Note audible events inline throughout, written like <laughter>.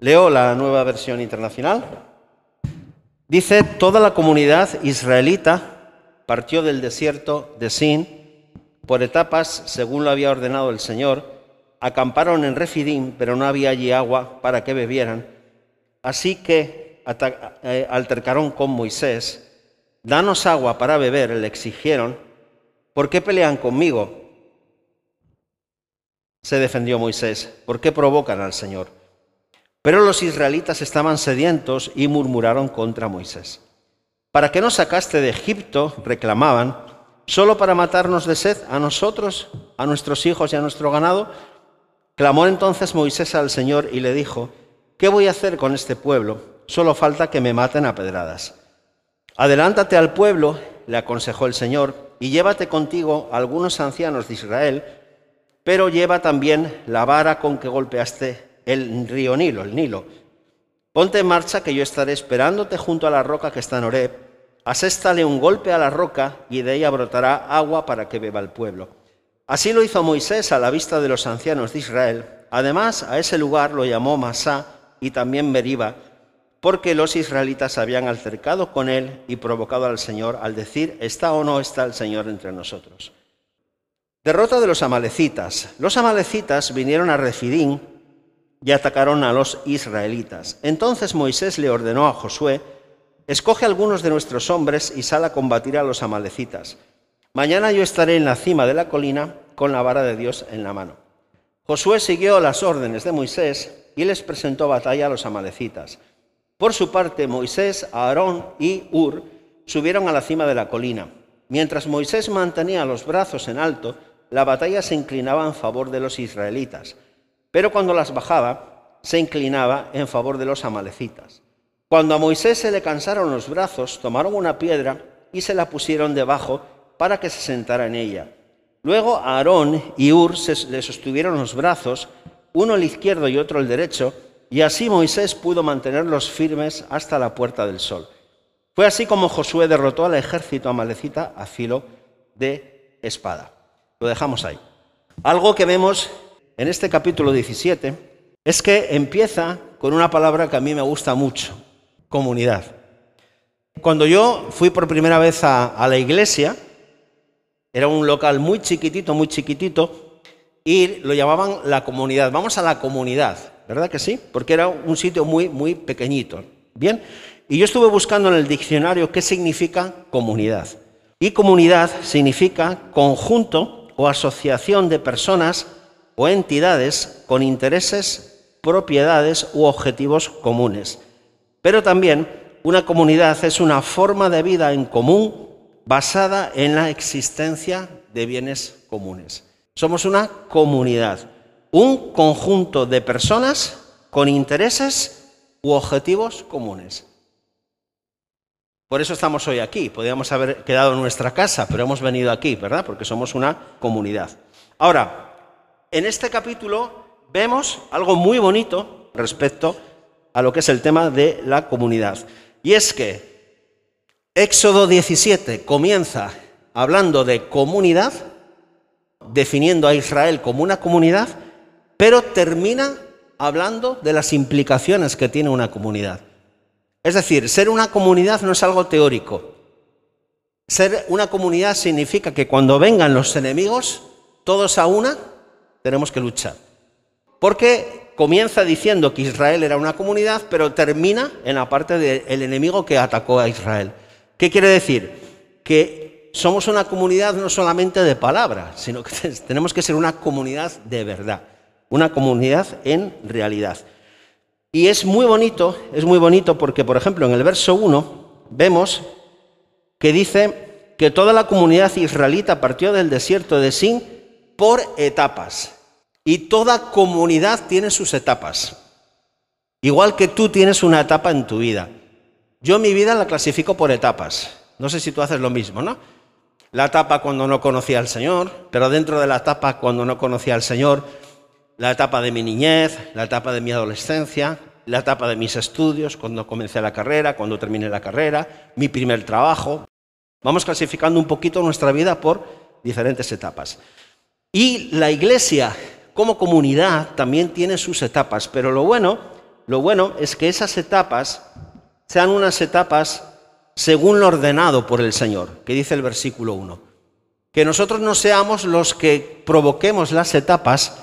Leo la nueva versión internacional. Dice, toda la comunidad israelita partió del desierto de Sin por etapas según lo había ordenado el Señor. Acamparon en Refidim, pero no había allí agua para que bebieran. Así que eh, altercaron con Moisés. Danos agua para beber, le exigieron. ¿Por qué pelean conmigo? Se defendió Moisés. ¿Por qué provocan al Señor? Pero los israelitas estaban sedientos y murmuraron contra Moisés. ¿Para qué nos sacaste de Egipto? reclamaban, solo para matarnos de sed a nosotros, a nuestros hijos y a nuestro ganado. Clamó entonces Moisés al Señor y le dijo, ¿qué voy a hacer con este pueblo? Solo falta que me maten a pedradas. Adelántate al pueblo, le aconsejó el Señor, y llévate contigo algunos ancianos de Israel, pero lleva también la vara con que golpeaste el río Nilo, el Nilo. Ponte en marcha que yo estaré esperándote junto a la roca que está en Oreb. Aséstale un golpe a la roca y de ella brotará agua para que beba el pueblo. Así lo hizo Moisés a la vista de los ancianos de Israel. Además, a ese lugar lo llamó Masá y también Meriba, porque los israelitas habían altercado con él y provocado al Señor al decir, ¿está o no está el Señor entre nosotros? Derrota de los amalecitas. Los amalecitas vinieron a Refidín y atacaron a los israelitas. Entonces Moisés le ordenó a Josué, escoge algunos de nuestros hombres y sal a combatir a los amalecitas. Mañana yo estaré en la cima de la colina con la vara de Dios en la mano. Josué siguió las órdenes de Moisés y les presentó batalla a los amalecitas. Por su parte, Moisés, Aarón y Ur subieron a la cima de la colina. Mientras Moisés mantenía los brazos en alto, la batalla se inclinaba en favor de los israelitas pero cuando las bajaba, se inclinaba en favor de los amalecitas. Cuando a Moisés se le cansaron los brazos, tomaron una piedra y se la pusieron debajo para que se sentara en ella. Luego Aarón y Ur le sostuvieron los brazos, uno el izquierdo y otro el derecho, y así Moisés pudo mantenerlos firmes hasta la puerta del sol. Fue así como Josué derrotó al ejército amalecita a filo de espada. Lo dejamos ahí. Algo que vemos en este capítulo 17 es que empieza con una palabra que a mí me gusta mucho, comunidad. Cuando yo fui por primera vez a, la iglesia, era un local muy chiquitito, muy chiquitito, y lo llamaban la comunidad. Vamos a la comunidad, ¿verdad que sí? Porque era un sitio muy, muy pequeñito. Bien, y yo estuve buscando en el diccionario qué significa comunidad. Y comunidad significa conjunto o asociación de personas o entidades con intereses, propiedades u objetivos comunes. Pero también una comunidad es una forma de vida en común basada en la existencia de bienes comunes. Somos una comunidad, un conjunto de personas con intereses u objetivos comunes. Por eso estamos hoy aquí. Podríamos haber quedado en nuestra casa, pero hemos venido aquí, ¿verdad? Porque somos una comunidad. Ahora, en este capítulo vemos algo muy bonito respecto a lo que es el tema de la comunidad. Y es que Éxodo 17 comienza hablando de comunidad, definiendo a Israel como una comunidad, pero termina hablando de las implicaciones que tiene una comunidad. Es decir, ser una comunidad no es algo teórico. Ser una comunidad significa que cuando vengan los enemigos, todos a una, tenemos que luchar. Porque comienza diciendo que Israel era una comunidad, pero termina en la parte del enemigo que atacó a Israel. ¿Qué quiere decir? Que somos una comunidad no solamente de palabra, sino que <laughs> tenemos que ser una comunidad de verdad, una comunidad en realidad. Y es muy bonito, es muy bonito porque, por ejemplo, en el verso 1 vemos que dice que toda la comunidad israelita partió del desierto de Sin por etapas. Y toda comunidad tiene sus etapas. Igual que tú tienes una etapa en tu vida. Yo mi vida la clasifico por etapas. No sé si tú haces lo mismo, ¿no? La etapa cuando no conocía al Señor, pero dentro de la etapa cuando no conocía al Señor, la etapa de mi niñez, la etapa de mi adolescencia, la etapa de mis estudios, cuando comencé la carrera, cuando terminé la carrera, mi primer trabajo. Vamos clasificando un poquito nuestra vida por diferentes etapas. Y la iglesia como comunidad también tiene sus etapas, pero lo bueno lo bueno es que esas etapas sean unas etapas según lo ordenado por el Señor, que dice el versículo 1. Que nosotros no seamos los que provoquemos las etapas,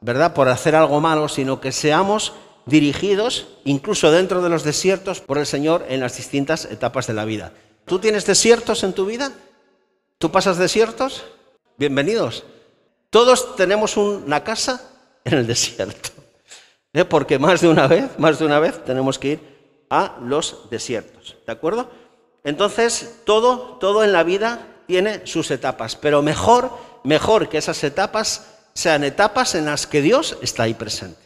¿verdad?, por hacer algo malo, sino que seamos dirigidos, incluso dentro de los desiertos, por el Señor en las distintas etapas de la vida. ¿Tú tienes desiertos en tu vida? ¿Tú pasas desiertos? Bienvenidos. Todos tenemos una casa en el desierto. ¿eh? Porque más de una vez, más de una vez tenemos que ir a los desiertos. ¿De acuerdo? Entonces, todo, todo en la vida tiene sus etapas, pero mejor, mejor que esas etapas sean etapas en las que Dios está ahí presente.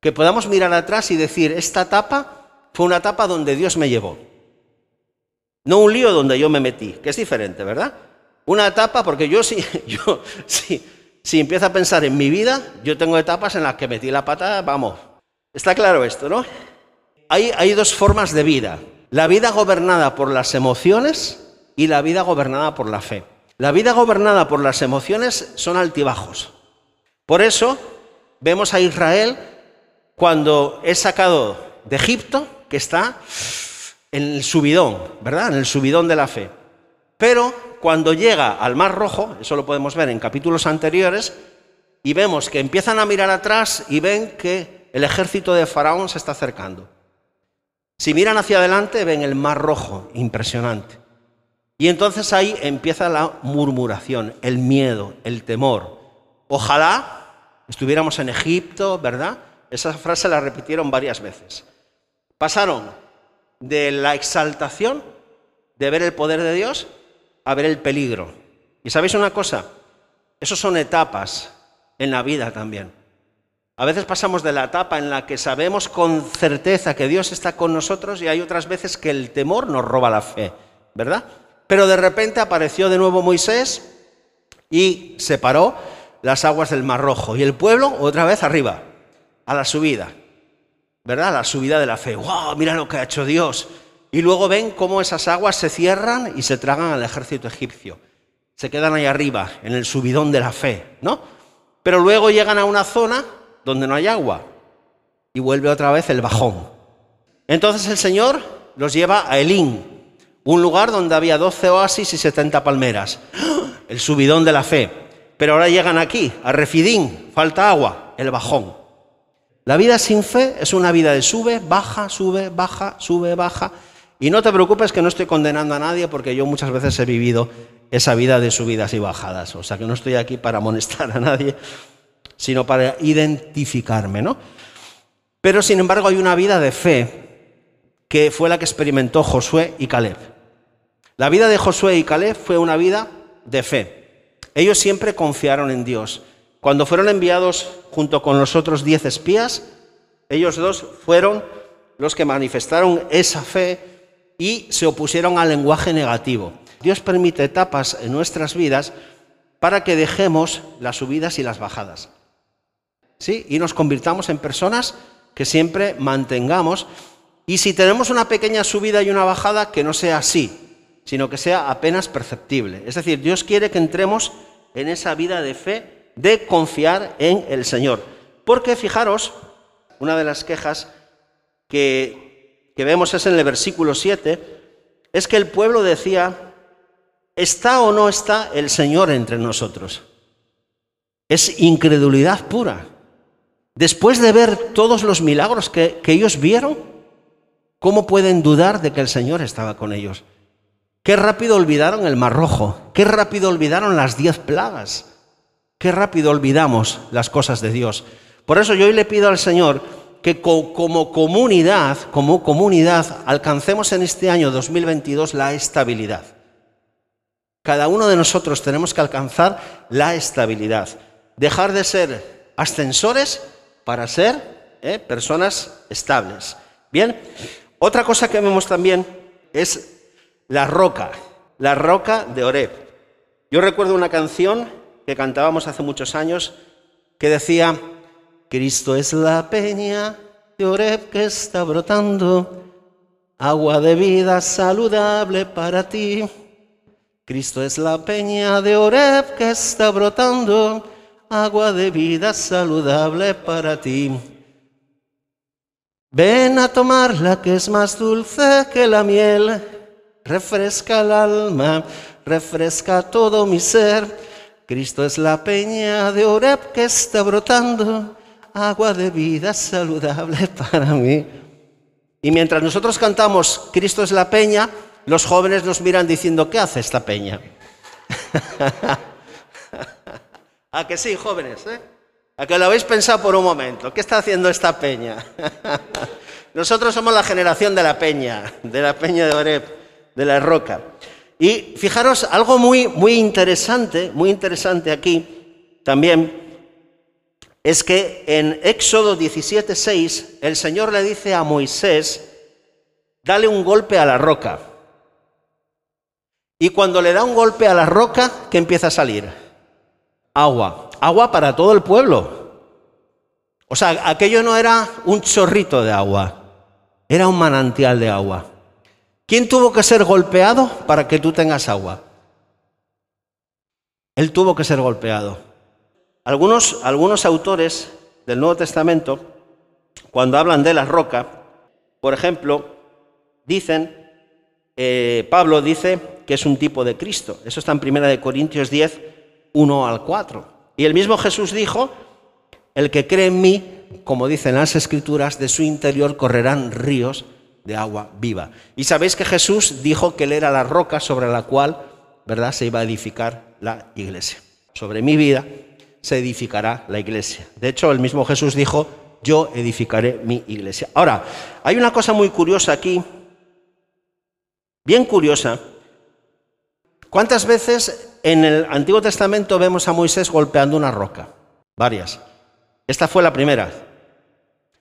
Que podamos mirar atrás y decir, esta etapa fue una etapa donde Dios me llevó. No un lío donde yo me metí, que es diferente, ¿verdad? Una etapa, porque yo sí, <laughs> yo sí, si empiezo a pensar en mi vida, yo tengo etapas en las que metí la pata, vamos. Está claro esto, ¿no? Hay, hay dos formas de vida. La vida gobernada por las emociones y la vida gobernada por la fe. La vida gobernada por las emociones son altibajos. Por eso vemos a Israel cuando es sacado de Egipto, que está en el subidón, ¿verdad? En el subidón de la fe. Pero cuando llega al Mar Rojo, eso lo podemos ver en capítulos anteriores, y vemos que empiezan a mirar atrás y ven que el ejército de Faraón se está acercando. Si miran hacia adelante, ven el Mar Rojo, impresionante. Y entonces ahí empieza la murmuración, el miedo, el temor. Ojalá estuviéramos en Egipto, ¿verdad? Esa frase la repitieron varias veces. Pasaron de la exaltación de ver el poder de Dios a ver el peligro. Y sabéis una cosa, esos son etapas en la vida también. A veces pasamos de la etapa en la que sabemos con certeza que Dios está con nosotros y hay otras veces que el temor nos roba la fe, ¿verdad? Pero de repente apareció de nuevo Moisés y separó las aguas del Mar Rojo y el pueblo otra vez arriba, a la subida, ¿verdad? A la subida de la fe. ¡Wow! Mira lo que ha hecho Dios. Y luego ven cómo esas aguas se cierran y se tragan al ejército egipcio. Se quedan ahí arriba, en el subidón de la fe, ¿no? Pero luego llegan a una zona donde no hay agua y vuelve otra vez el bajón. Entonces el Señor los lleva a Elín, un lugar donde había 12 oasis y 70 palmeras. El subidón de la fe. Pero ahora llegan aquí, a Refidín, falta agua, el bajón. La vida sin fe es una vida de sube, baja, sube, baja, sube, baja. Y no te preocupes que no estoy condenando a nadie porque yo muchas veces he vivido esa vida de subidas y bajadas. O sea que no estoy aquí para amonestar a nadie, sino para identificarme, ¿no? Pero sin embargo hay una vida de fe que fue la que experimentó Josué y Caleb. La vida de Josué y Caleb fue una vida de fe. Ellos siempre confiaron en Dios. Cuando fueron enviados junto con los otros diez espías, ellos dos fueron los que manifestaron esa fe y se opusieron al lenguaje negativo. Dios permite etapas en nuestras vidas para que dejemos las subidas y las bajadas. ¿Sí? Y nos convirtamos en personas que siempre mantengamos. Y si tenemos una pequeña subida y una bajada, que no sea así, sino que sea apenas perceptible. Es decir, Dios quiere que entremos en esa vida de fe, de confiar en el Señor. Porque fijaros, una de las quejas que que vemos es en el versículo 7, es que el pueblo decía, ¿está o no está el Señor entre nosotros? Es incredulidad pura. Después de ver todos los milagros que, que ellos vieron, ¿cómo pueden dudar de que el Señor estaba con ellos? Qué rápido olvidaron el mar rojo, qué rápido olvidaron las diez plagas, qué rápido olvidamos las cosas de Dios. Por eso yo hoy le pido al Señor que como comunidad, como comunidad, alcancemos en este año 2022 la estabilidad. Cada uno de nosotros tenemos que alcanzar la estabilidad. Dejar de ser ascensores para ser eh, personas estables. Bien, otra cosa que vemos también es la roca, la roca de Oreb. Yo recuerdo una canción que cantábamos hace muchos años que decía, Cristo es la peña de Oreb que está brotando, agua de vida saludable para ti. Cristo es la peña de Oreb que está brotando, agua de vida saludable para ti. Ven a tomarla que es más dulce que la miel, refresca el alma, refresca todo mi ser. Cristo es la peña de Oreb que está brotando, agua de vida saludable <laughs> para mí. Y mientras nosotros cantamos Cristo es la peña, los jóvenes nos miran diciendo, ¿qué hace esta peña? <laughs> ¿A que sí, jóvenes? Eh? ¿A que lo habéis pensado por un momento? ¿Qué está haciendo esta peña? <laughs> Nosotros somos la generación de la peña, de la peña de Oreb, de la roca. Y fijaros, algo muy, muy interesante, muy interesante aquí también, es que en Éxodo 17:6 el Señor le dice a Moisés, dale un golpe a la roca. Y cuando le da un golpe a la roca, ¿qué empieza a salir? Agua. Agua para todo el pueblo. O sea, aquello no era un chorrito de agua, era un manantial de agua. ¿Quién tuvo que ser golpeado para que tú tengas agua? Él tuvo que ser golpeado. Algunos, autores del Nuevo Testamento, cuando hablan de la roca, por ejemplo, dicen, eh, Pablo dice que es un tipo de Cristo. Eso está en 1 Corintios 10, 1 al 4. Y el mismo Jesús dijo, el que cree en mí, como dicen las escrituras, de su interior correrán ríos de agua viva. Y sabéis que Jesús dijo que él era la roca sobre la cual, ¿verdad?, se iba a edificar la iglesia. Sobre mi vida se edificará la iglesia. De hecho, el mismo Jesús dijo, yo edificaré mi iglesia. Ahora, hay una cosa muy curiosa aquí, bien curiosa. ¿Cuántas veces en el Antiguo Testamento vemos a Moisés golpeando una roca? Varias. Esta fue la primera.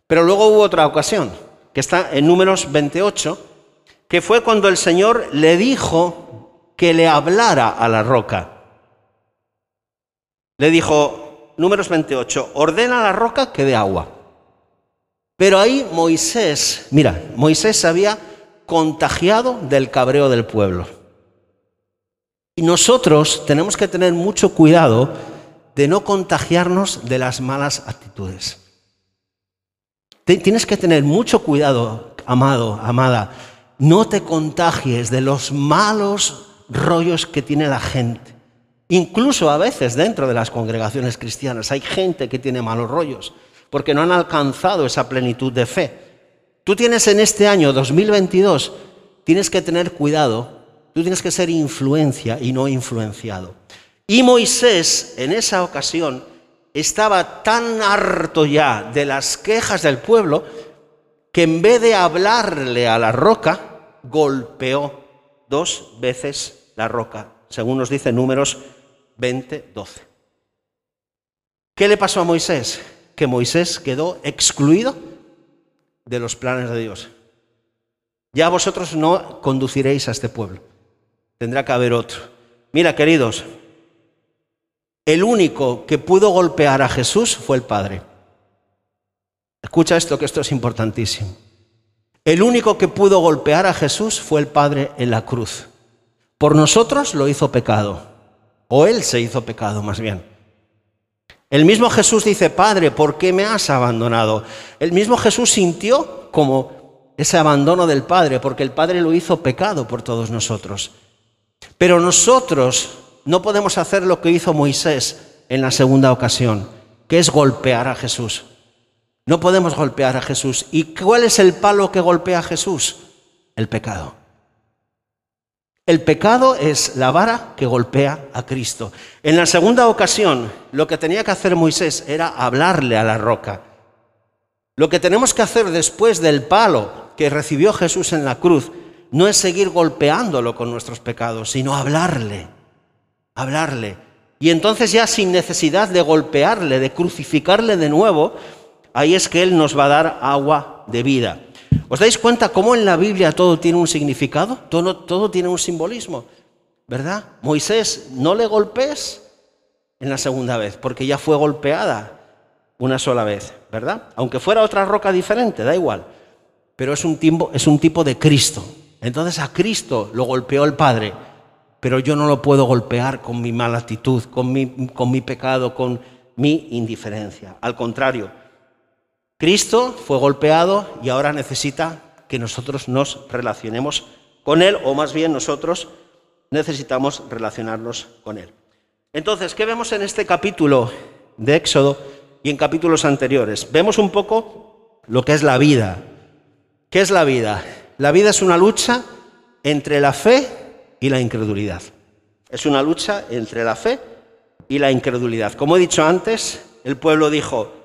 Pero luego hubo otra ocasión, que está en números 28, que fue cuando el Señor le dijo que le hablara a la roca. Le dijo, números 28, ordena a la roca que dé agua. Pero ahí Moisés, mira, Moisés se había contagiado del cabreo del pueblo. Y nosotros tenemos que tener mucho cuidado de no contagiarnos de las malas actitudes. Tienes que tener mucho cuidado, amado, amada. No te contagies de los malos rollos que tiene la gente. Incluso a veces dentro de las congregaciones cristianas hay gente que tiene malos rollos porque no han alcanzado esa plenitud de fe. Tú tienes en este año 2022, tienes que tener cuidado, tú tienes que ser influencia y no influenciado. Y Moisés en esa ocasión estaba tan harto ya de las quejas del pueblo que en vez de hablarle a la roca, golpeó dos veces la roca, según nos dice números 20, 12. ¿Qué le pasó a Moisés? Que Moisés quedó excluido de los planes de Dios. Ya vosotros no conduciréis a este pueblo. Tendrá que haber otro. Mira, queridos, el único que pudo golpear a Jesús fue el Padre. Escucha esto, que esto es importantísimo. El único que pudo golpear a Jesús fue el Padre en la cruz. Por nosotros lo hizo pecado, o Él se hizo pecado más bien. El mismo Jesús dice, Padre, ¿por qué me has abandonado? El mismo Jesús sintió como ese abandono del Padre, porque el Padre lo hizo pecado por todos nosotros. Pero nosotros no podemos hacer lo que hizo Moisés en la segunda ocasión, que es golpear a Jesús. No podemos golpear a Jesús. ¿Y cuál es el palo que golpea a Jesús? El pecado. El pecado es la vara que golpea a Cristo. En la segunda ocasión, lo que tenía que hacer Moisés era hablarle a la roca. Lo que tenemos que hacer después del palo que recibió Jesús en la cruz no es seguir golpeándolo con nuestros pecados, sino hablarle hablarle. Y entonces ya sin necesidad de golpearle, de crucificarle de nuevo, ahí es que Él nos va a dar agua de vida. ¿Os dais cuenta cómo en la Biblia todo tiene un significado? Todo, tiene un simbolismo, ¿verdad? Moisés, no le golpes en la segunda vez, porque ya fue golpeada una sola vez, ¿verdad? Aunque fuera otra roca diferente, da igual. Pero es un, tipo, es un tipo de Cristo. Entonces a Cristo lo golpeó el Padre pero yo no lo puedo golpear con mi mala actitud, con mi, con mi pecado, con mi indiferencia. Al contrario, Cristo fue golpeado y ahora necesita que nosotros nos relacionemos con Él, o más bien nosotros necesitamos relacionarnos con Él. Entonces, ¿qué vemos en este capítulo de Éxodo y en capítulos anteriores? Vemos un poco lo que es la vida. ¿Qué es la vida? La vida es una lucha entre la fe y la incredulidad. Es una lucha entre la fe y la incredulidad. Como he dicho antes, el pueblo dijo,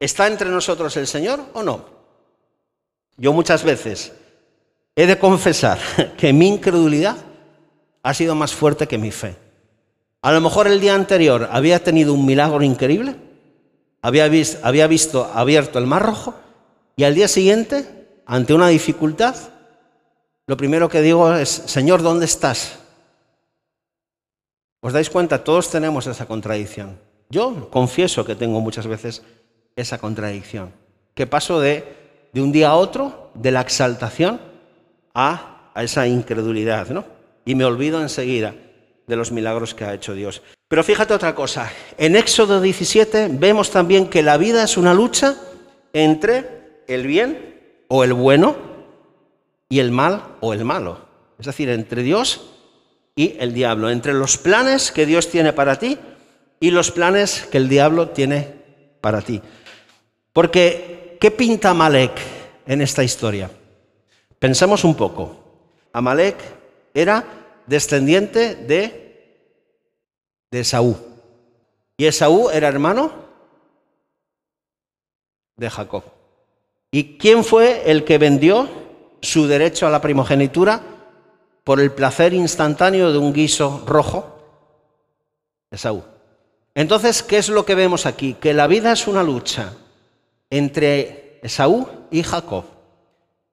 ¿está entre nosotros el Señor o no? Yo muchas veces he de confesar <laughs> que mi incredulidad ha sido más fuerte que mi fe. A lo mejor el día anterior había tenido un milagro increíble, había, visto, abierto el mar rojo y al día siguiente, ante una dificultad, lo primero que digo es, Señor, ¿dónde estás? ¿Os dais cuenta? Todos tenemos esa contradicción. Yo confieso que tengo muchas veces esa contradicción. Que paso de, de un día a otro, de la exaltación a, a esa incredulidad, ¿no? Y me olvido enseguida de los milagros que ha hecho Dios. Pero fíjate otra cosa. En Éxodo 17 vemos también que la vida es una lucha entre el bien o el bueno y el mal o el malo. Es decir, entre Dios y el diablo, entre los planes que Dios tiene para ti y los planes que el diablo tiene para ti. Porque, ¿qué pinta Amalek en esta historia? Pensemos un poco. Amalek era descendiente de, de Esaú. Y Esaú era hermano de Jacob. ¿Y quién fue el que vendió su derecho a la primogenitura por el placer instantáneo de un guiso rojo? Esaú. Entonces, ¿qué es lo que vemos aquí? Que la vida es una lucha entre Esaú y Jacob,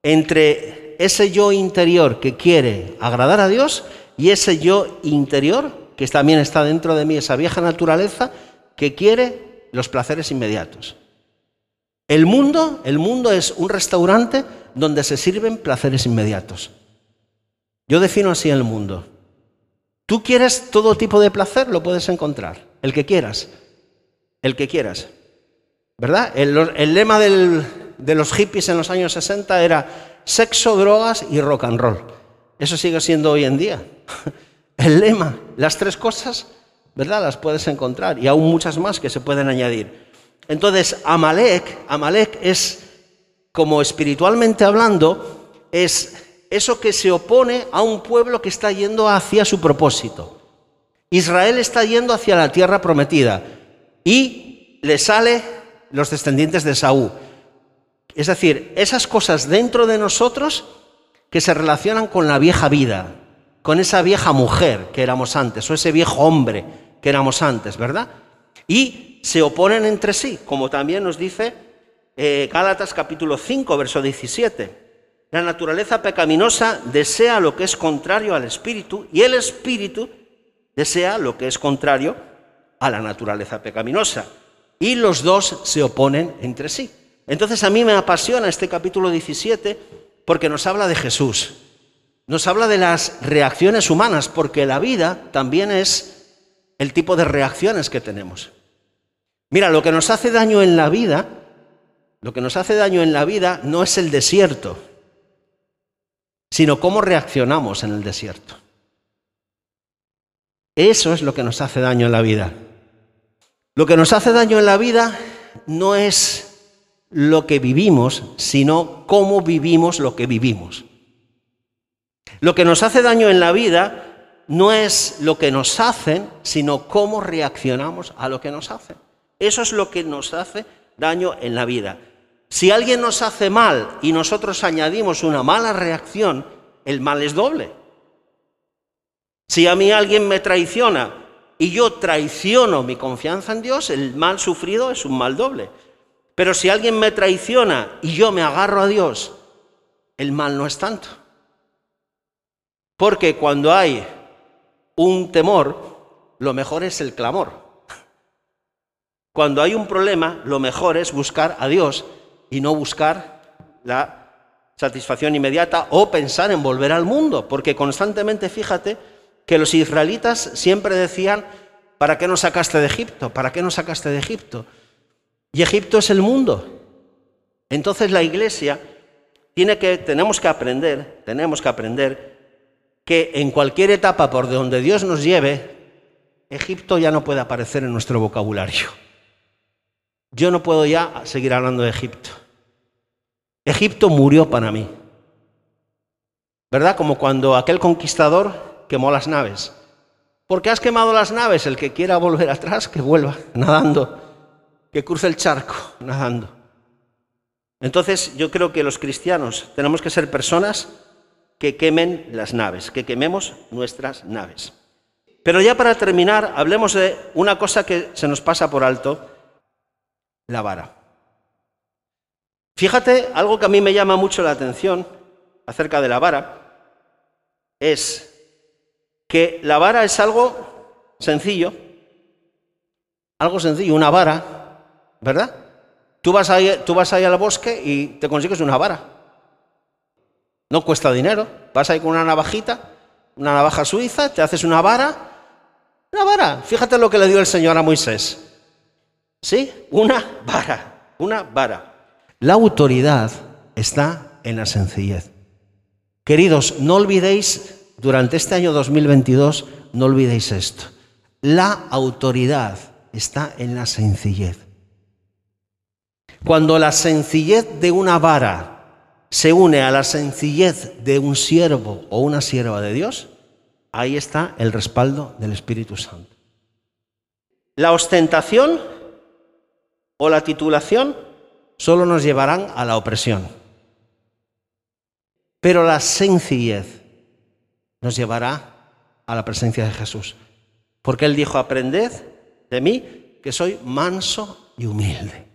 entre ese yo interior que quiere agradar a Dios y ese yo interior que también está dentro de mí, esa vieja naturaleza que quiere los placeres inmediatos. El mundo, el mundo es un restaurante donde se sirven placeres inmediatos. Yo defino así el mundo. Tú quieres todo tipo de placer, lo puedes encontrar el que quieras, el que quieras. ¿Verdad? El, lema de los hippies en los años 60 era sexo, drogas y rock and roll. Eso sigue siendo hoy en día. <laughs> El lema, las tres cosas, ¿verdad? Las puedes encontrar y aún muchas más que se pueden añadir. Entonces, Amalek, Amalek es, como espiritualmente hablando, es eso que se opone a un pueblo que está yendo hacia su propósito. Israel está yendo hacia la tierra prometida y le sale los descendientes de Saúl. Es decir, esas cosas dentro de nosotros que se relacionan con la vieja vida, con esa vieja mujer que éramos antes, o ese viejo hombre que éramos antes, ¿verdad? Y se oponen entre sí, como también nos dice eh, Gálatas capítulo 5, verso 17. La naturaleza pecaminosa desea lo que es contrario al espíritu y el espíritu desea lo que es contrario a la naturaleza pecaminosa. Y los dos se oponen entre sí. Entonces a mí me apasiona este capítulo 17 porque nos habla de Jesús. Nos habla de las reacciones humanas, porque la vida también es el tipo de reacciones que tenemos. Mira, lo que nos hace daño en la vida, lo que nos hace daño en la vida no es el desierto, sino cómo reaccionamos en el desierto. Eso es lo que nos hace daño en la vida. Lo que nos hace daño en la vida no es lo que vivimos, sino cómo vivimos lo que vivimos. Lo que nos hace daño en la vida no es lo que nos hacen, sino cómo reaccionamos a lo que nos hacen. Eso es lo que nos hace daño en la vida. Si alguien nos hace mal y nosotros añadimos una mala reacción, el mal es doble. Si a mí alguien me traiciona y yo traiciono mi confianza en Dios, el mal sufrido es un mal doble. Pero si alguien me traiciona y yo me agarro a Dios, el mal no es tanto. Porque cuando hay un temor, lo mejor es el clamor. Cuando hay un problema, lo mejor es buscar a Dios y no buscar la satisfacción inmediata o pensar en volver al mundo. Porque constantemente, fíjate, que los israelitas siempre decían, ¿para qué nos sacaste de Egipto? ¿Para qué nos sacaste de Egipto? Y Egipto es el mundo. Entonces la iglesia tiene que, tenemos que aprender, tenemos que aprender que en cualquier etapa por donde Dios nos lleve, Egipto ya no puede aparecer en nuestro vocabulario. Yo no puedo ya seguir hablando de Egipto. Egipto murió para mí. ¿Verdad? Como cuando aquel conquistador quemó las naves. ¿Por qué has quemado las naves? El que quiera volver atrás, que vuelva <laughs> nadando, que cruce el charco <laughs> nadando. Entonces yo creo que los cristianos tenemos que ser personas que quemen las naves, que quememos nuestras naves. Pero ya para terminar, hablemos de una cosa que se nos pasa por alto, la vara. Fíjate, algo que a mí me llama mucho la atención acerca de la vara es que la vara es algo sencillo, algo sencillo, una vara, ¿verdad? Tú vas ahí, tú vas ahí al bosque y te consigues una vara. No cuesta dinero, vas ahí con una navajita, una navaja suiza, te haces una vara, una vara. Fíjate lo que le dio el Señor a Moisés. ¿Sí? Una vara, una vara. La autoridad está en la sencillez. Queridos, no olvidéis, durante este año 2022, no olvidéis esto. La autoridad está en la sencillez. Cuando la sencillez de una vara se une a la sencillez de un siervo o una sierva de Dios, ahí está el respaldo del Espíritu Santo. La ostentación o la titulación solo nos llevarán a la opresión. Pero la sencillez nos llevará a la presencia de Jesús. Porque Él dijo, aprended de mí que soy manso y humilde,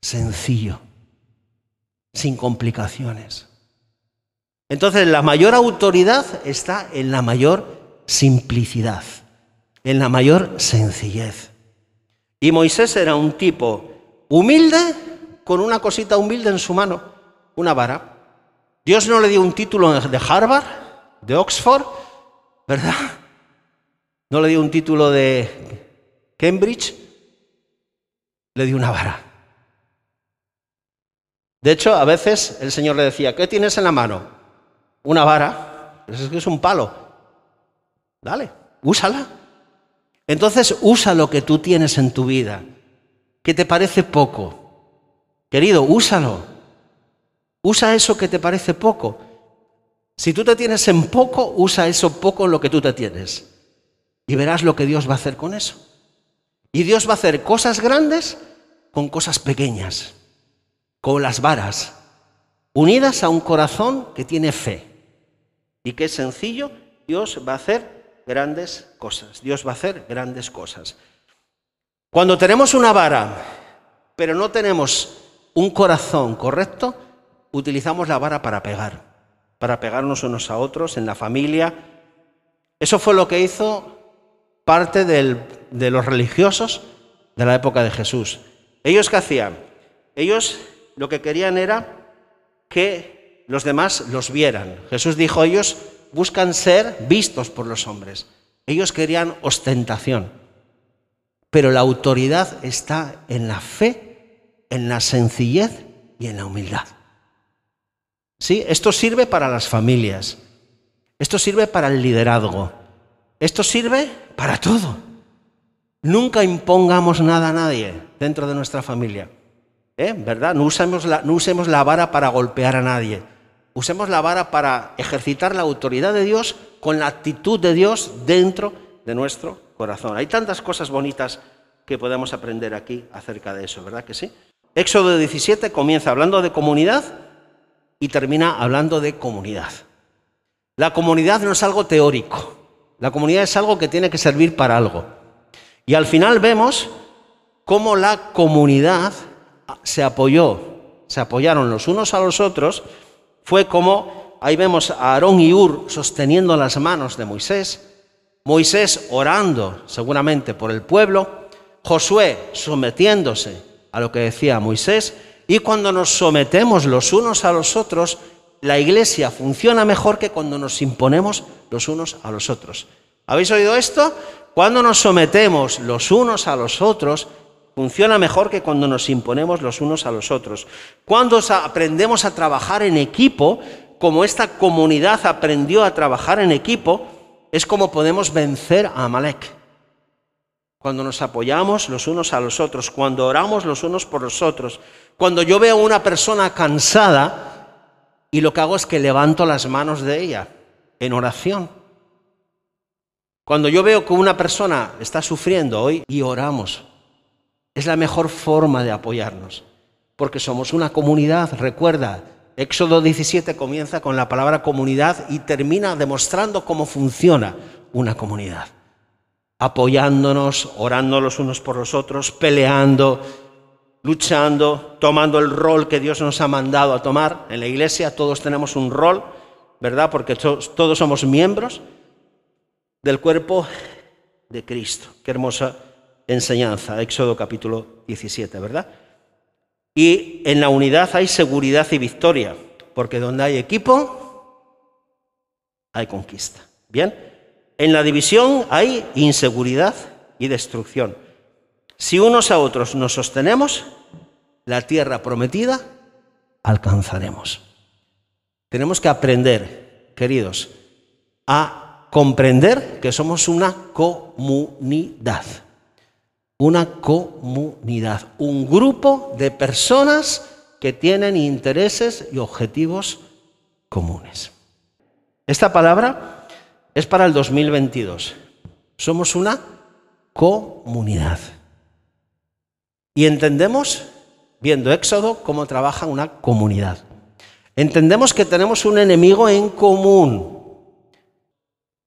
sencillo, sin complicaciones. Entonces la mayor autoridad está en la mayor simplicidad, en la mayor sencillez. Y Moisés era un tipo humilde con una cosita humilde en su mano, una vara. Dios no le dio un título de Harvard, de Oxford, ¿verdad? No le dio un título de Cambridge, le dio una vara. De hecho, a veces el Señor le decía, ¿qué tienes en la mano? Una vara. Es que es un palo. Dale, úsala. Entonces usa lo que tú tienes en tu vida, que te parece poco, Querido, úsalo. Usa eso que te parece poco. Si tú te tienes en poco, usa eso poco en lo que tú te tienes. Y verás lo que Dios va a hacer con eso. Y Dios va a hacer cosas grandes con cosas pequeñas, con las varas, unidas a un corazón que tiene fe. Y que es sencillo, Dios va a hacer grandes cosas. Dios va a hacer grandes cosas. Cuando tenemos una vara, pero no tenemos un corazón correcto, utilizamos la vara para pegar, para pegarnos unos a otros en la familia. Eso fue lo que hizo parte de los religiosos de la época de Jesús. ¿Ellos qué hacían? Ellos lo que querían era que los demás los vieran. Jesús dijo, ellos buscan ser vistos por los hombres. Ellos querían ostentación. Pero la autoridad está en la fe en la sencillez y en la humildad. ¿Sí? Esto sirve para las familias. Esto sirve para el liderazgo. Esto sirve para todo. Nunca impongamos nada a nadie dentro de nuestra familia. ¿Eh? ¿Verdad? No usemos, la, no usemos la vara para golpear a nadie. Usemos la vara para ejercitar la autoridad de Dios con la actitud de Dios dentro de nuestro corazón. Hay tantas cosas bonitas que podemos aprender aquí acerca de eso, ¿verdad que sí? Éxodo 17 comienza hablando de comunidad y termina hablando de comunidad. La comunidad no es algo teórico, la comunidad es algo que tiene que servir para algo. Y al final vemos cómo la comunidad se apoyó, se apoyaron los unos a los otros, fue como, ahí vemos a Aarón y Ur sosteniendo las manos de Moisés, Moisés orando seguramente por el pueblo, Josué sometiéndose a lo que decía Moisés, y cuando nos sometemos los unos a los otros, la iglesia funciona mejor que cuando nos imponemos los unos a los otros. ¿Habéis oído esto? Cuando nos sometemos los unos a los otros, Funciona mejor que cuando nos imponemos los unos a los otros. Cuando aprendemos a trabajar en equipo, como esta comunidad aprendió a trabajar en equipo, es como podemos vencer a Amalek. Cuando nos apoyamos los unos a los otros, cuando oramos los unos por los otros, cuando yo veo a una persona cansada y lo que hago es que levanto las manos de ella en oración. Cuando yo veo que una persona está sufriendo hoy y oramos, es la mejor forma de apoyarnos, porque somos una comunidad, recuerda, Éxodo 17 comienza con la palabra comunidad y termina demostrando cómo funciona una comunidad. Apoyándonos, orando los unos por los otros, peleando, luchando, tomando el rol que Dios nos ha mandado a tomar. En la iglesia todos tenemos un rol, ¿verdad? Porque todos somos miembros del cuerpo de Cristo. Qué hermosa enseñanza, Éxodo capítulo 17, ¿verdad? Y en la unidad hay seguridad y victoria, porque donde hay equipo, hay conquista. Bien, en la división hay inseguridad y destrucción. Si unos a otros nos sostenemos, la tierra prometida alcanzaremos. Tenemos que aprender, queridos, a comprender que somos una comunidad una comunidad, un grupo de personas que tienen intereses y objetivos comunes. Esta palabra es para el 2022. Somos una comunidad. Y entendemos, viendo Éxodo, cómo trabaja una comunidad. Entendemos que tenemos un enemigo en común.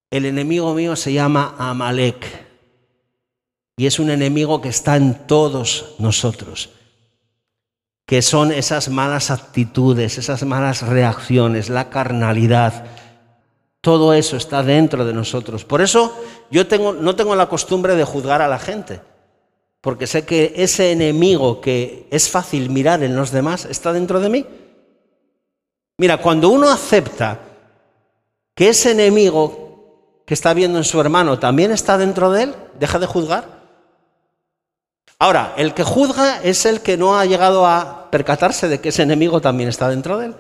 El enemigo mío se llama Amalek. Y es un enemigo que está en todos nosotros, que son esas malas actitudes, esas malas reacciones, la carnalidad. Todo eso está dentro de nosotros. Por eso yo no tengo la costumbre de juzgar a la gente, porque sé que ese enemigo que es fácil mirar en los demás está dentro de mí. Mira, cuando uno acepta que ese enemigo que está viendo en su hermano también está dentro de él, deja de juzgar. Ahora, el que juzga es el que no ha llegado a percatarse de que ese enemigo también está dentro de él.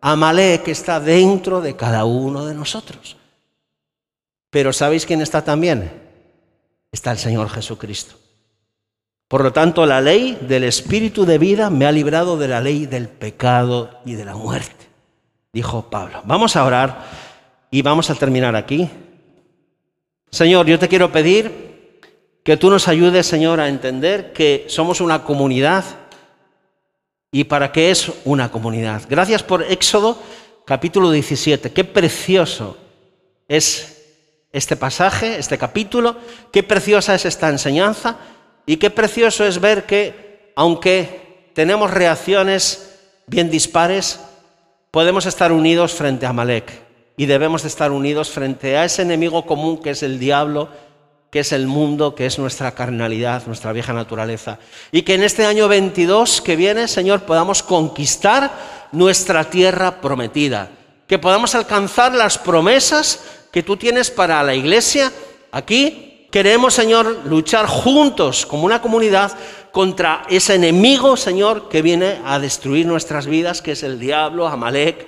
Amalek está dentro de cada uno de nosotros. Pero ¿sabéis quién está también? Está el Señor Jesucristo. Por lo tanto, la ley del espíritu de vida me ha librado de la ley del pecado y de la muerte, dijo Pablo. Vamos a orar y vamos a terminar aquí. Señor, yo te quiero pedir que tú nos ayudes, Señor, a entender que somos una comunidad y para qué es una comunidad. Gracias por Éxodo capítulo 17. Qué precioso es este pasaje, este capítulo. Qué preciosa es esta enseñanza y qué precioso es ver que, aunque tenemos reacciones bien dispares, podemos estar unidos frente a Malek y debemos de estar unidos frente a ese enemigo común que es el diablo que es el mundo, que es nuestra carnalidad, nuestra vieja naturaleza. Y que en este año 22 que viene, Señor, podamos conquistar nuestra tierra prometida, que podamos alcanzar las promesas que tú tienes para la iglesia aquí. Queremos, Señor, luchar juntos como una comunidad contra ese enemigo, Señor, que viene a destruir nuestras vidas, que es el diablo, Amalek,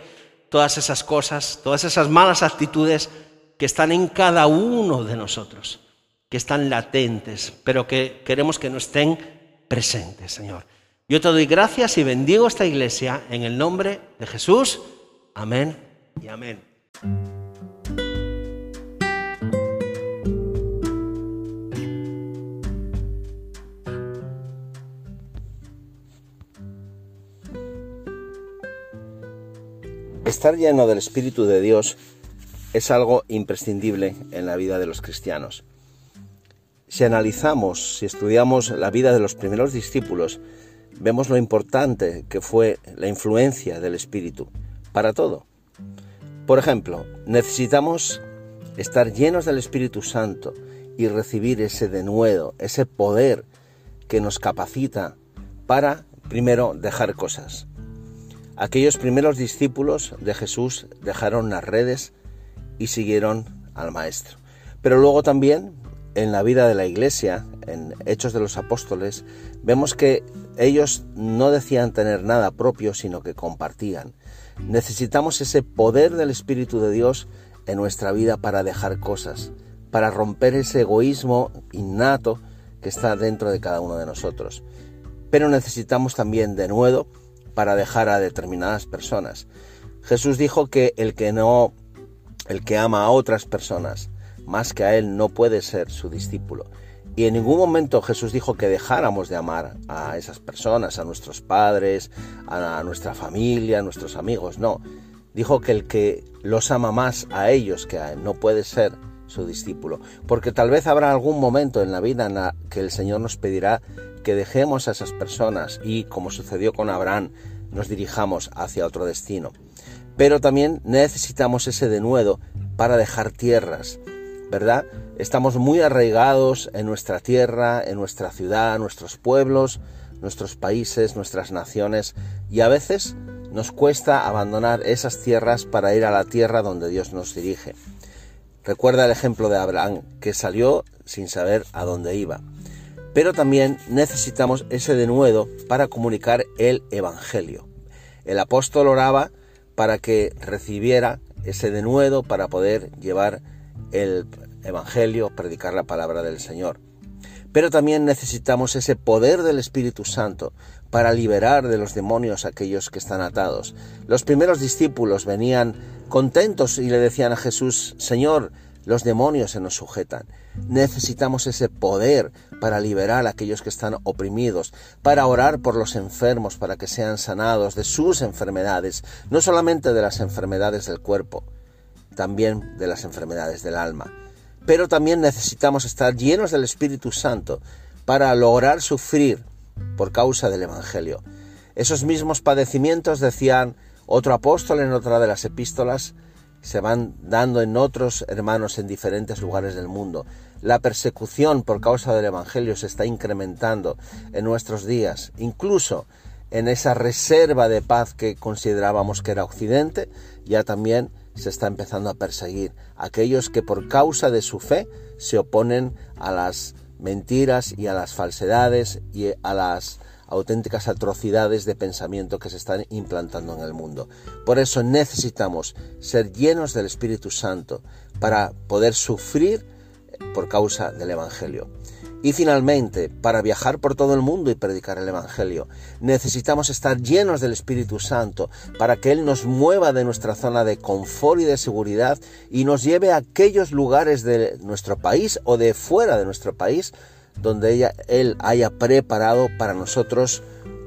todas esas cosas, todas esas malas actitudes que están en cada uno de nosotros que están latentes, pero que queremos que no estén presentes, Señor. Yo te doy gracias y bendigo esta iglesia en el nombre de Jesús. Amén y amén. Estar lleno del Espíritu de Dios es algo imprescindible en la vida de los cristianos. Si analizamos, si estudiamos la vida de los primeros discípulos, vemos lo importante que fue la influencia del Espíritu para todo. Por ejemplo, necesitamos estar llenos del Espíritu Santo y recibir ese denuedo, ese poder que nos capacita para, primero, dejar cosas. Aquellos primeros discípulos de Jesús dejaron las redes y siguieron al Maestro. Pero luego también en la vida de la iglesia, en Hechos de los Apóstoles, vemos que ellos no decían tener nada propio, sino que compartían. Necesitamos ese poder del Espíritu de Dios en nuestra vida para dejar cosas, para romper ese egoísmo innato que está dentro de cada uno de nosotros. Pero necesitamos también de nuevo para dejar a determinadas personas. Jesús dijo que el que no el que ama a otras personas más que a él no puede ser su discípulo. Y en ningún momento Jesús dijo que dejáramos de amar a esas personas, a nuestros padres, a nuestra familia, a nuestros amigos. No, dijo que el que los ama más a ellos que a él no puede ser su discípulo. Porque tal vez habrá algún momento en la vida en la que el Señor nos pedirá que dejemos a esas personas y, como sucedió con Abraham, nos dirijamos hacia otro destino. Pero también necesitamos ese denuedo para dejar tierras, ¿verdad? Estamos muy arraigados en nuestra tierra, en nuestra ciudad, nuestros pueblos, nuestros países, nuestras naciones, y a veces nos cuesta abandonar esas tierras para ir a la tierra donde Dios nos dirige. Recuerda el ejemplo de Abraham, que salió sin saber a dónde iba. Pero también necesitamos ese denuedo para comunicar el Evangelio. El apóstol oraba para que recibiera ese denuedo para poder llevar el Evangelio, predicar la palabra del Señor. Pero también necesitamos ese poder del Espíritu Santo para liberar de los demonios a aquellos que están atados. Los primeros discípulos venían contentos y le decían a Jesús, Señor, los demonios se nos sujetan. Necesitamos ese poder para liberar a aquellos que están oprimidos, para orar por los enfermos, para que sean sanados de sus enfermedades, no solamente de las enfermedades del cuerpo, también de las enfermedades del alma. Pero también necesitamos estar llenos del Espíritu Santo para lograr sufrir por causa del Evangelio. Esos mismos padecimientos, decían otro apóstol en otra de las epístolas, se van dando en otros hermanos en diferentes lugares del mundo. La persecución por causa del Evangelio se está incrementando en nuestros días, incluso en esa reserva de paz que considerábamos que era Occidente, ya también se está empezando a perseguir aquellos que por causa de su fe se oponen a las mentiras y a las falsedades y a las auténticas atrocidades de pensamiento que se están implantando en el mundo. Por eso necesitamos ser llenos del Espíritu Santo para poder sufrir por causa del Evangelio. Y finalmente, para viajar por todo el mundo y predicar el Evangelio, necesitamos estar llenos del Espíritu Santo para que Él nos mueva de nuestra zona de confort y de seguridad y nos lleve a aquellos lugares de nuestro país o de fuera de nuestro país donde Él haya preparado para nosotros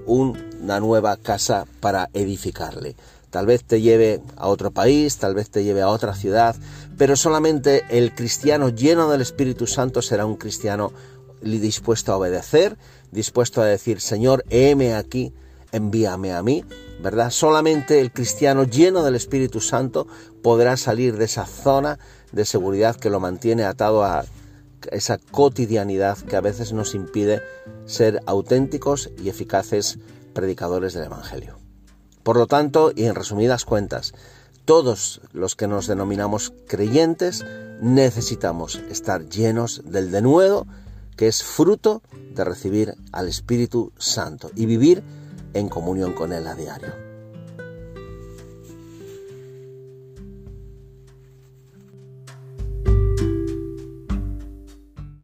una nueva casa para edificarle. Tal vez te lleve a otro país, tal vez te lleve a otra ciudad, pero solamente el cristiano lleno del Espíritu Santo será un cristiano dispuesto a obedecer, dispuesto a decir, Señor, heme aquí, envíame a mí, ¿verdad? Solamente el cristiano lleno del Espíritu Santo podrá salir de esa zona de seguridad que lo mantiene atado a esa cotidianidad que a veces nos impide ser auténticos y eficaces predicadores del Evangelio. Por lo tanto, y en resumidas cuentas, todos los que nos denominamos creyentes necesitamos estar llenos del denuedo que es fruto de recibir al Espíritu Santo y vivir en comunión con Él a diario.